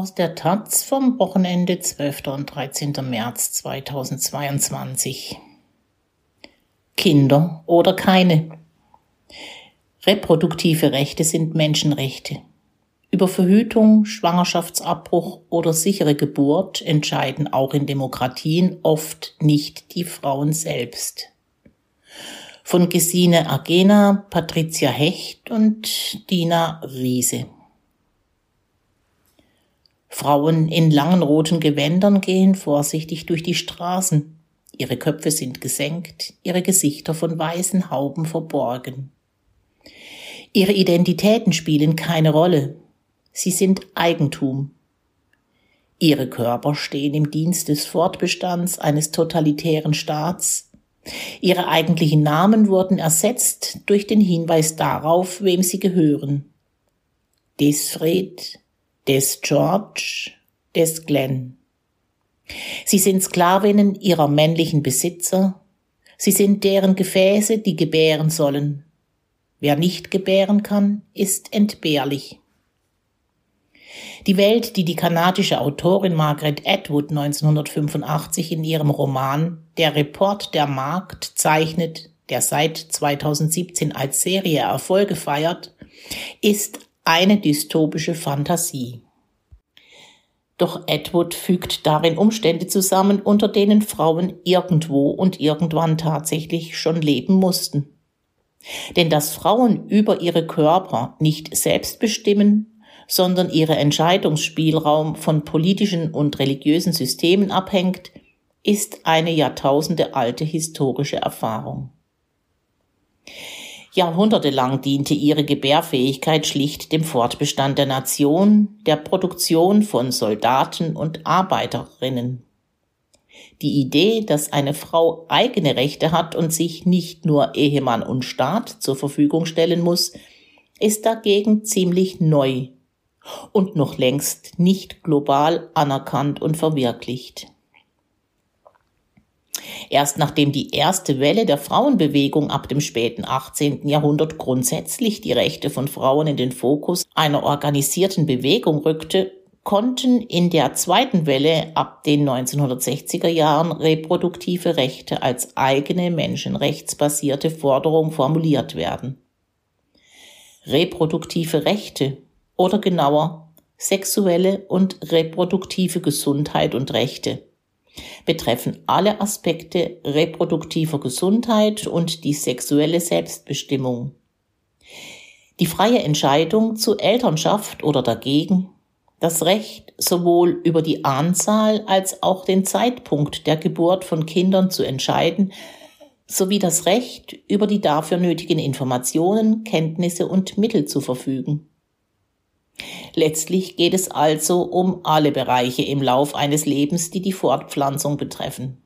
Aus der Taz vom Wochenende 12. und 13. März 2022. Kinder oder keine. Reproduktive Rechte sind Menschenrechte. Über Verhütung, Schwangerschaftsabbruch oder sichere Geburt entscheiden auch in Demokratien oft nicht die Frauen selbst. Von Gesine Agena, Patricia Hecht und Dina Riese. Frauen in langen roten Gewändern gehen vorsichtig durch die Straßen. Ihre Köpfe sind gesenkt, ihre Gesichter von weißen Hauben verborgen. Ihre Identitäten spielen keine Rolle. Sie sind Eigentum. Ihre Körper stehen im Dienst des Fortbestands eines totalitären Staats. Ihre eigentlichen Namen wurden ersetzt durch den Hinweis darauf, wem sie gehören. Desfred, des George, des Glenn. Sie sind Sklavinnen ihrer männlichen Besitzer, sie sind deren Gefäße, die gebären sollen. Wer nicht gebären kann, ist entbehrlich. Die Welt, die die kanadische Autorin Margaret Atwood 1985 in ihrem Roman Der Report der Markt zeichnet, der seit 2017 als Serie Erfolge feiert, ist eine dystopische Fantasie. Doch Edward fügt darin Umstände zusammen, unter denen Frauen irgendwo und irgendwann tatsächlich schon leben mussten. Denn dass Frauen über ihre Körper nicht selbst bestimmen, sondern ihre Entscheidungsspielraum von politischen und religiösen Systemen abhängt, ist eine Jahrtausende alte historische Erfahrung. Jahrhundertelang diente ihre Gebärfähigkeit schlicht dem Fortbestand der Nation, der Produktion von Soldaten und Arbeiterinnen. Die Idee, dass eine Frau eigene Rechte hat und sich nicht nur Ehemann und Staat zur Verfügung stellen muss, ist dagegen ziemlich neu und noch längst nicht global anerkannt und verwirklicht. Erst nachdem die erste Welle der Frauenbewegung ab dem späten 18. Jahrhundert grundsätzlich die Rechte von Frauen in den Fokus einer organisierten Bewegung rückte, konnten in der zweiten Welle ab den 1960er Jahren reproduktive Rechte als eigene menschenrechtsbasierte Forderung formuliert werden. Reproduktive Rechte oder genauer sexuelle und reproduktive Gesundheit und Rechte betreffen alle Aspekte reproduktiver Gesundheit und die sexuelle Selbstbestimmung. Die freie Entscheidung zu Elternschaft oder dagegen, das Recht sowohl über die Anzahl als auch den Zeitpunkt der Geburt von Kindern zu entscheiden, sowie das Recht über die dafür nötigen Informationen, Kenntnisse und Mittel zu verfügen. Letztlich geht es also um alle Bereiche im Lauf eines Lebens, die die Fortpflanzung betreffen,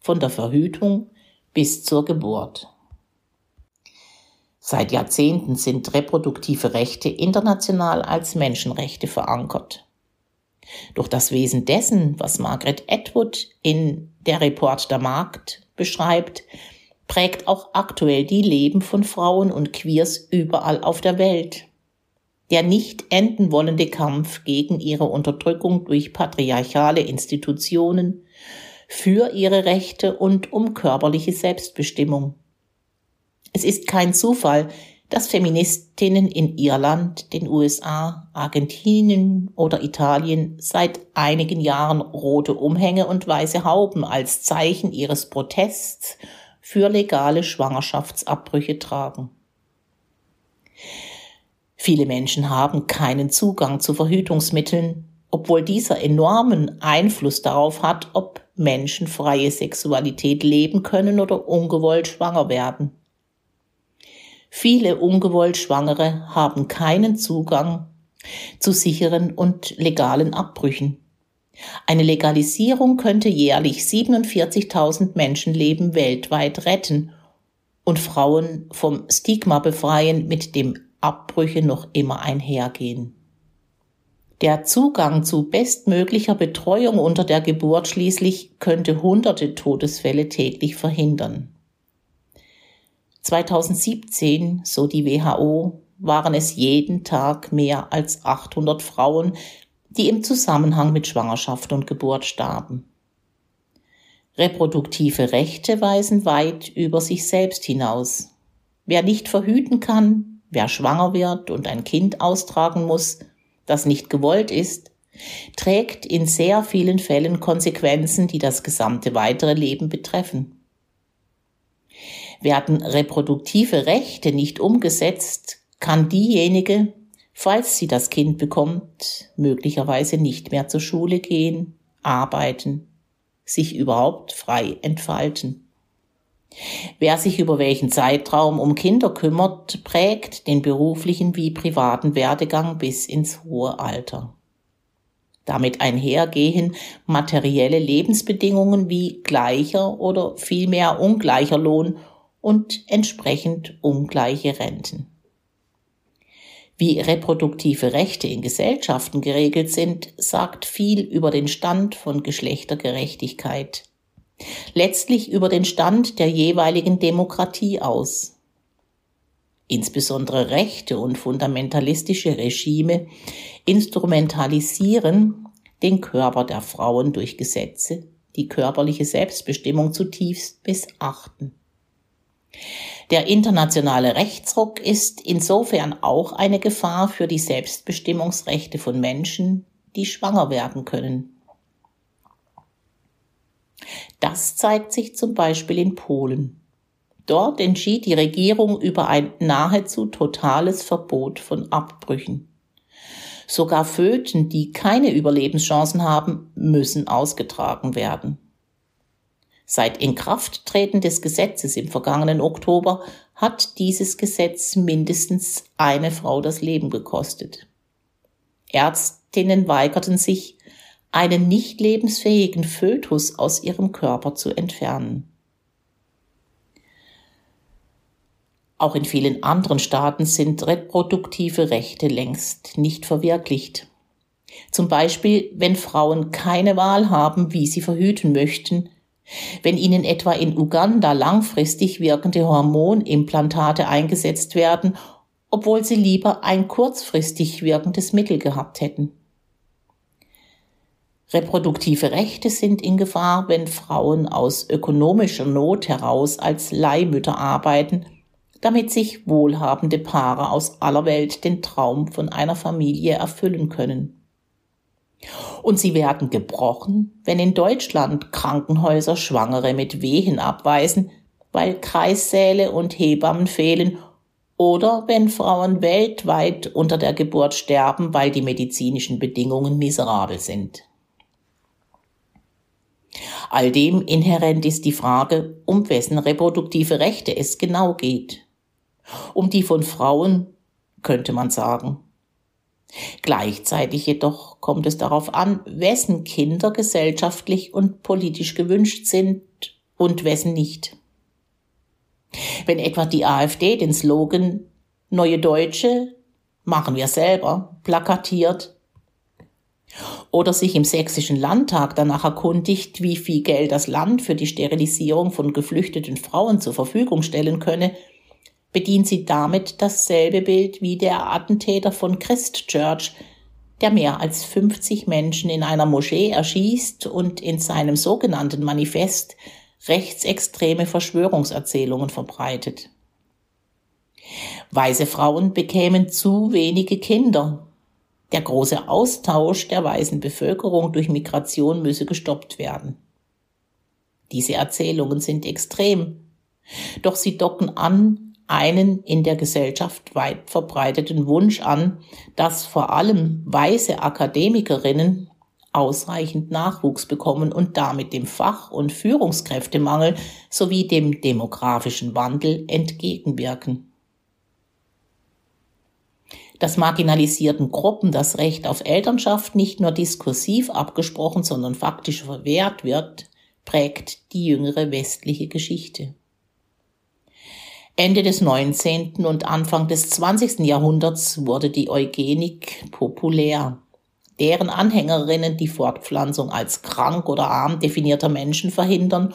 von der Verhütung bis zur Geburt. Seit Jahrzehnten sind reproduktive Rechte international als Menschenrechte verankert. Durch das Wesen dessen, was Margaret Atwood in der Report der Markt beschreibt, prägt auch aktuell die Leben von Frauen und Queers überall auf der Welt der nicht enden wollende Kampf gegen ihre Unterdrückung durch patriarchale Institutionen, für ihre Rechte und um körperliche Selbstbestimmung. Es ist kein Zufall, dass Feministinnen in Irland, den USA, Argentinien oder Italien seit einigen Jahren rote Umhänge und weiße Hauben als Zeichen ihres Protests für legale Schwangerschaftsabbrüche tragen. Viele Menschen haben keinen Zugang zu Verhütungsmitteln, obwohl dieser enormen Einfluss darauf hat, ob Menschen freie Sexualität leben können oder ungewollt schwanger werden. Viele ungewollt Schwangere haben keinen Zugang zu sicheren und legalen Abbrüchen. Eine Legalisierung könnte jährlich 47.000 Menschenleben weltweit retten und Frauen vom Stigma befreien, mit dem Abbrüche noch immer einhergehen. Der Zugang zu bestmöglicher Betreuung unter der Geburt schließlich könnte hunderte Todesfälle täglich verhindern. 2017, so die WHO, waren es jeden Tag mehr als 800 Frauen, die im Zusammenhang mit Schwangerschaft und Geburt starben. Reproduktive Rechte weisen weit über sich selbst hinaus. Wer nicht verhüten kann, wer schwanger wird und ein Kind austragen muss, das nicht gewollt ist, trägt in sehr vielen Fällen Konsequenzen, die das gesamte weitere Leben betreffen. Werden reproduktive Rechte nicht umgesetzt, kann diejenige, falls sie das Kind bekommt, möglicherweise nicht mehr zur Schule gehen, arbeiten, sich überhaupt frei entfalten. Wer sich über welchen Zeitraum um Kinder kümmert, prägt den beruflichen wie privaten Werdegang bis ins hohe Alter. Damit einhergehen materielle Lebensbedingungen wie gleicher oder vielmehr ungleicher Lohn und entsprechend ungleiche Renten. Wie reproduktive Rechte in Gesellschaften geregelt sind, sagt viel über den Stand von Geschlechtergerechtigkeit. Letztlich über den Stand der jeweiligen Demokratie aus. Insbesondere rechte und fundamentalistische Regime instrumentalisieren den Körper der Frauen durch Gesetze, die körperliche Selbstbestimmung zutiefst missachten. Der internationale Rechtsruck ist insofern auch eine Gefahr für die Selbstbestimmungsrechte von Menschen, die schwanger werden können. Das zeigt sich zum Beispiel in Polen. Dort entschied die Regierung über ein nahezu totales Verbot von Abbrüchen. Sogar Föten, die keine Überlebenschancen haben, müssen ausgetragen werden. Seit Inkrafttreten des Gesetzes im vergangenen Oktober hat dieses Gesetz mindestens eine Frau das Leben gekostet. Ärztinnen weigerten sich, einen nicht lebensfähigen Fötus aus ihrem Körper zu entfernen. Auch in vielen anderen Staaten sind reproduktive Rechte längst nicht verwirklicht. Zum Beispiel, wenn Frauen keine Wahl haben, wie sie verhüten möchten, wenn ihnen etwa in Uganda langfristig wirkende Hormonimplantate eingesetzt werden, obwohl sie lieber ein kurzfristig wirkendes Mittel gehabt hätten. Reproduktive Rechte sind in Gefahr, wenn Frauen aus ökonomischer Not heraus als Leihmütter arbeiten, damit sich wohlhabende Paare aus aller Welt den Traum von einer Familie erfüllen können. Und sie werden gebrochen, wenn in Deutschland Krankenhäuser Schwangere mit Wehen abweisen, weil Kreissäle und Hebammen fehlen oder wenn Frauen weltweit unter der Geburt sterben, weil die medizinischen Bedingungen miserabel sind. All dem inhärent ist die Frage, um wessen reproduktive Rechte es genau geht. Um die von Frauen, könnte man sagen. Gleichzeitig jedoch kommt es darauf an, wessen Kinder gesellschaftlich und politisch gewünscht sind und wessen nicht. Wenn etwa die AfD den Slogan Neue Deutsche machen wir selber plakatiert oder sich im sächsischen Landtag danach erkundigt, wie viel Geld das Land für die Sterilisierung von geflüchteten Frauen zur Verfügung stellen könne, bedient sie damit dasselbe Bild wie der Attentäter von Christchurch, der mehr als 50 Menschen in einer Moschee erschießt und in seinem sogenannten Manifest rechtsextreme Verschwörungserzählungen verbreitet. Weiße Frauen bekämen zu wenige Kinder. Der große Austausch der weißen Bevölkerung durch Migration müsse gestoppt werden. Diese Erzählungen sind extrem, doch sie docken an einen in der Gesellschaft weit verbreiteten Wunsch an, dass vor allem weiße Akademikerinnen ausreichend Nachwuchs bekommen und damit dem Fach- und Führungskräftemangel sowie dem demografischen Wandel entgegenwirken. Dass marginalisierten Gruppen das Recht auf Elternschaft nicht nur diskursiv abgesprochen, sondern faktisch verwehrt wird, prägt die jüngere westliche Geschichte. Ende des 19. und Anfang des 20. Jahrhunderts wurde die Eugenik populär. Deren Anhängerinnen die Fortpflanzung als krank oder arm definierter Menschen verhindern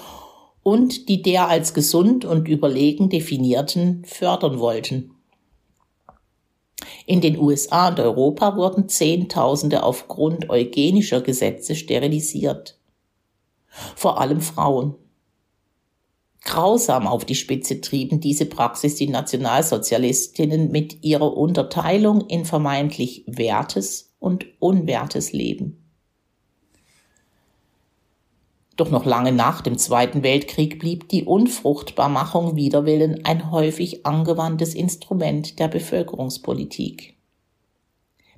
und die der als gesund und überlegen definierten fördern wollten. In den USA und Europa wurden Zehntausende aufgrund eugenischer Gesetze sterilisiert. Vor allem Frauen. Grausam auf die Spitze trieben diese Praxis die Nationalsozialistinnen mit ihrer Unterteilung in vermeintlich wertes und unwertes Leben. Doch noch lange nach dem Zweiten Weltkrieg blieb die Unfruchtbarmachung wider Willen ein häufig angewandtes Instrument der Bevölkerungspolitik.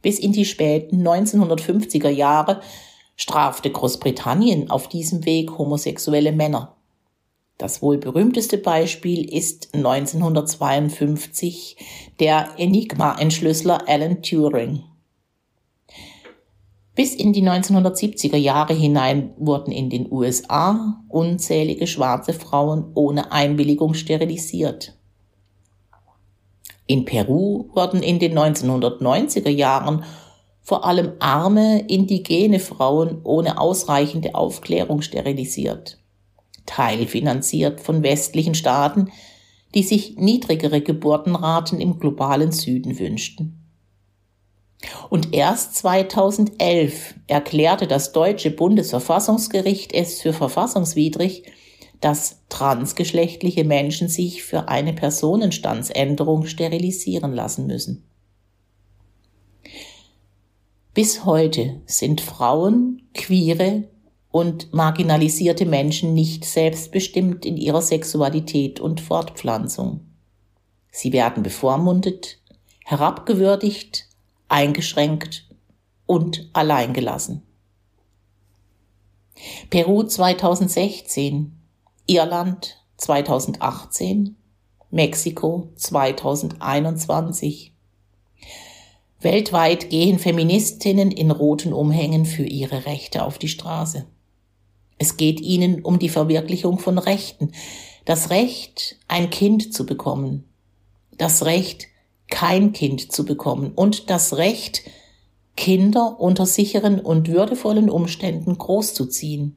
Bis in die späten 1950er Jahre strafte Großbritannien auf diesem Weg homosexuelle Männer. Das wohl berühmteste Beispiel ist 1952 der Enigma-Entschlüsseler Alan Turing. Bis in die 1970er Jahre hinein wurden in den USA unzählige schwarze Frauen ohne Einwilligung sterilisiert. In Peru wurden in den 1990er Jahren vor allem arme, indigene Frauen ohne ausreichende Aufklärung sterilisiert, teilfinanziert von westlichen Staaten, die sich niedrigere Geburtenraten im globalen Süden wünschten. Und erst 2011 erklärte das deutsche Bundesverfassungsgericht es für verfassungswidrig, dass transgeschlechtliche Menschen sich für eine Personenstandsänderung sterilisieren lassen müssen. Bis heute sind Frauen, queere und marginalisierte Menschen nicht selbstbestimmt in ihrer Sexualität und Fortpflanzung. Sie werden bevormundet, herabgewürdigt, eingeschränkt und alleingelassen. Peru 2016, Irland 2018, Mexiko 2021. Weltweit gehen Feministinnen in roten Umhängen für ihre Rechte auf die Straße. Es geht ihnen um die Verwirklichung von Rechten, das Recht, ein Kind zu bekommen, das Recht, kein Kind zu bekommen und das Recht, Kinder unter sicheren und würdevollen Umständen großzuziehen.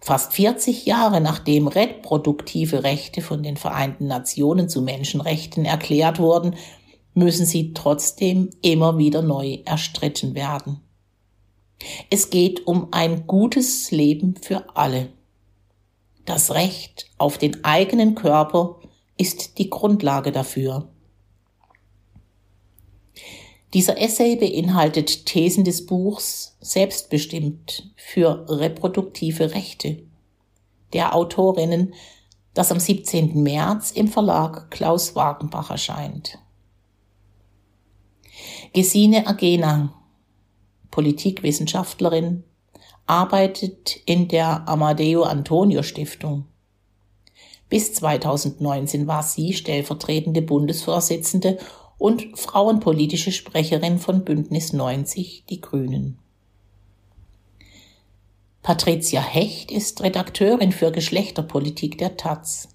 Fast 40 Jahre nachdem reproduktive Rechte von den Vereinten Nationen zu Menschenrechten erklärt wurden, müssen sie trotzdem immer wieder neu erstritten werden. Es geht um ein gutes Leben für alle. Das Recht auf den eigenen Körper ist die Grundlage dafür. Dieser Essay beinhaltet Thesen des Buchs Selbstbestimmt für reproduktive Rechte der Autorinnen, das am 17. März im Verlag Klaus Wagenbach erscheint. Gesine Agena, Politikwissenschaftlerin, arbeitet in der Amadeo Antonio Stiftung. Bis 2019 war sie stellvertretende Bundesvorsitzende und frauenpolitische Sprecherin von Bündnis 90 Die Grünen. Patricia Hecht ist Redakteurin für Geschlechterpolitik der Taz.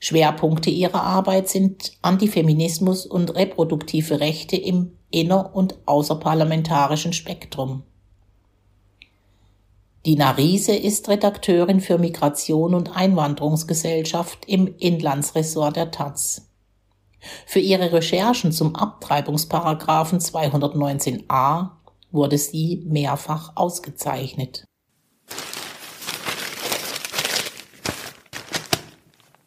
Schwerpunkte ihrer Arbeit sind Antifeminismus und reproduktive Rechte im inner- und außerparlamentarischen Spektrum. Dina Riese ist Redakteurin für Migration und Einwanderungsgesellschaft im Inlandsressort der Taz. Für ihre Recherchen zum Abtreibungsparagraphen 219a wurde sie mehrfach ausgezeichnet.